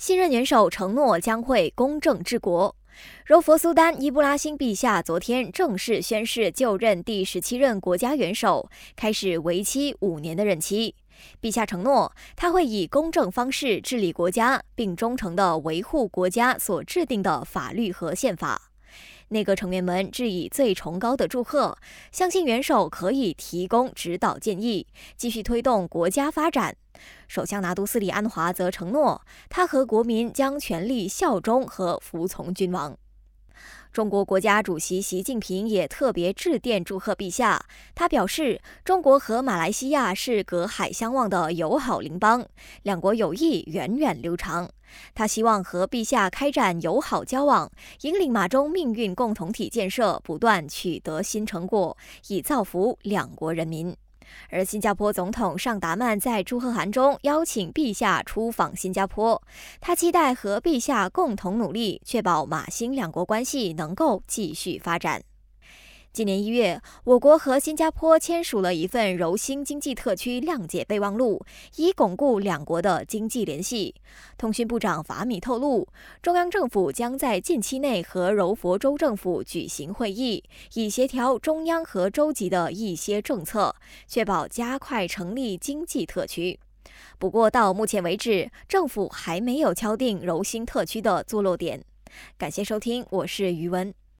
新任元首承诺将会公正治国。柔佛苏丹伊布拉辛陛下昨天正式宣誓就任第十七任国家元首，开始为期五年的任期。陛下承诺，他会以公正方式治理国家，并忠诚地维护国家所制定的法律和宪法。内阁成员们致以最崇高的祝贺，相信元首可以提供指导建议，继续推动国家发展。首相拿督斯里安华则承诺，他和国民将全力效忠和服从君王。中国国家主席习近平也特别致电祝贺陛下。他表示，中国和马来西亚是隔海相望的友好邻邦，两国友谊源远流长。他希望和陛下开展友好交往，引领马中命运共同体建设不断取得新成果，以造福两国人民。而新加坡总统尚达曼在祝贺函中邀请陛下出访新加坡，他期待和陛下共同努力，确保马新两国关系能够继续发展。今年一月，我国和新加坡签署了一份柔新经济特区谅解备忘录，以巩固两国的经济联系。通讯部长法米透露，中央政府将在近期内和柔佛州政府举行会议，以协调中央和州级的一些政策，确保加快成立经济特区。不过，到目前为止，政府还没有敲定柔新特区的坐落点。感谢收听，我是余文。